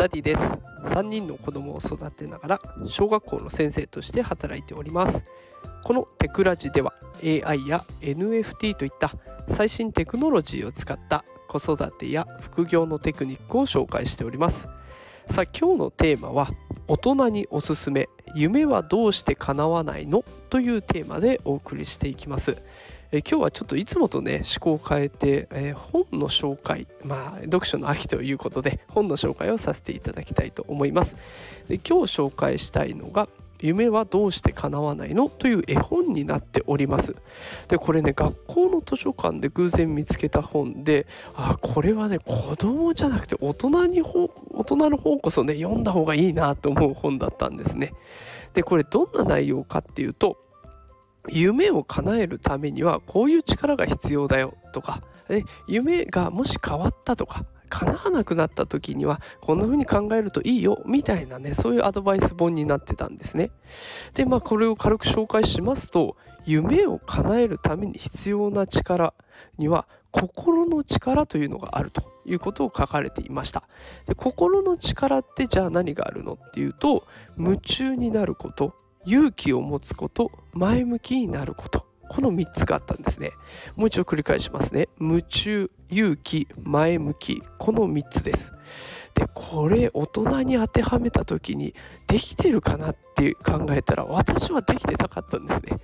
ダディです。3人の子供を育てながら小学校の先生として働いております。このテクラジでは AI や NFT といった最新テクノロジーを使った子育てや副業のテクニックを紹介しております。さあ今日のテーマは大人におすすめ夢はどうして叶わないの？というテーマでお送りしていきます。え今日はちょっといつもとね思考を変えて、えー、本の紹介まあ読書の秋ということで本の紹介をさせていただきたいと思います。で今日紹介したいのが夢はどうして叶わないのという絵本になっております。でこれね学校の図書館で偶然見つけた本であこれはね子供じゃなくて大人に大人の方こそね読んだ方がいいなと思う本だったんですね。でこれどんな内容かっていうと夢を叶えるためにはこういう力が必要だよとか、ね、夢がもし変わったとか叶わなくなった時にはこんな風に考えるといいよみたいなねそういうアドバイス本になってたんですね。でまあこれを軽く紹介しますと夢を叶えるために必要な力には心の力というのがあるということを書かれていましたで心の力ってじゃあ何があるのっていうと夢中になること勇気を持つこと前向きになること。この3つがあったんですね。もう一度繰り返しますね。夢中勇気前向き。この3つです。でこれ大人に当てはめた時にできてるかなって考えたら私はできてなかったんですね。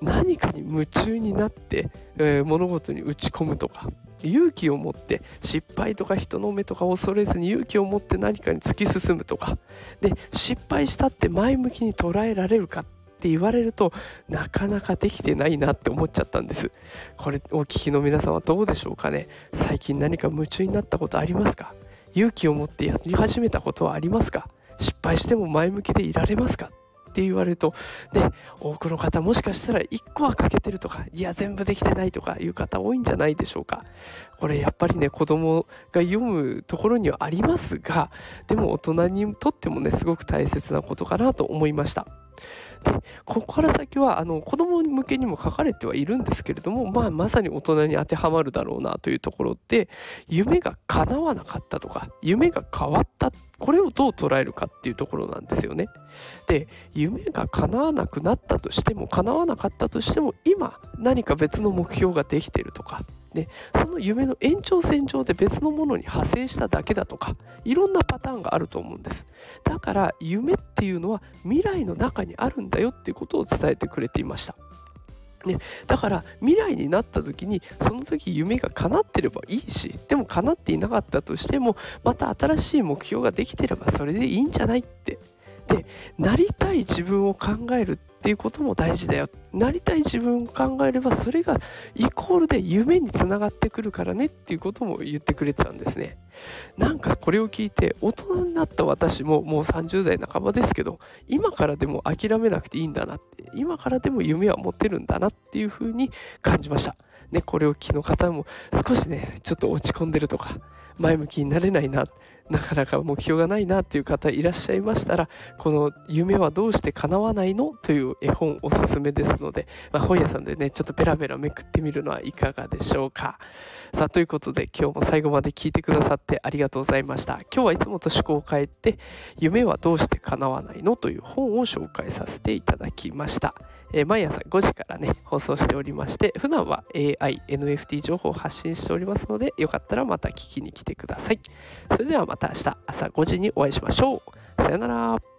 何かに夢中になって、えー、物事に打ち込むとか勇気を持って失敗とか人の目とか恐れずに勇気を持って何かに突き進むとか。で失敗したって前向きに捉えられるかっって言われるとなかなかできてないなって思っちゃったんです。これお聞きの皆さんはどうでしょうかね。最近何か夢中になったことありますか？勇気を持ってやり始めたことはありますか？失敗しても前向きでいられますか？って言われるとね多くの方もしかしたら1個は欠けてるとかいや全部できてないとかいう方多いんじゃないでしょうか。これやっぱりね子供が読むところにはありますがでも大人にとってもねすごく大切なことかなと思いました。でここから先はあの子供向けにも書かれてはいるんですけれども、まあ、まさに大人に当てはまるだろうなというところで夢が叶わなかったとか夢が変わったこれをどう捉えるかっていうところなんですよね。で夢が叶わなくなったとしても叶わなかったとしても今何か別の目標ができてるとか、ね、その夢の延長線上で別のものに派生しただけだとかいろんなパターンがあると思うんです。だから夢っていうのは未来の中にあるんだよっていうことを伝えてくれていました。ね、だから未来になった時にその時夢が叶ってればいいしでも叶っていなかったとしてもまた新しい目標ができてればそれでいいんじゃないってでなりたい自分を考えるっていうことも大事だよ。なりたい自分を考えればそれがイコールで夢につながってくるからねっていうことも言ってくれてたんですね。なんかこれを聞いて大人になった私ももう30代半ばですけど今からでも諦めなくていいんだなって今からでも夢は持てるんだなっていうふうに感じました。ね、これを聞きの方も少しね、ちょっと落ち込んでるとか、前向きになれないな、なかなか目標がないなっていう方いらっしゃいましたら、この夢はどうして叶わないの？という絵本おすすめですので、まあ、本屋さんでね、ちょっとペラペラめくってみるのはいかがでしょうか。さあ、ということで今日も最後まで聞いてくださってありがとうございました。今日はいつもと趣向を変えて、夢はどうして叶わないの？という本を紹介させていただきました。えー、毎朝5時からね、放送しておりまして、普段は AI、NFT 情報を発信しておりますので、よかったらまた聞きに来てください。それではまた明日朝5時にお会いしましょう。さよなら。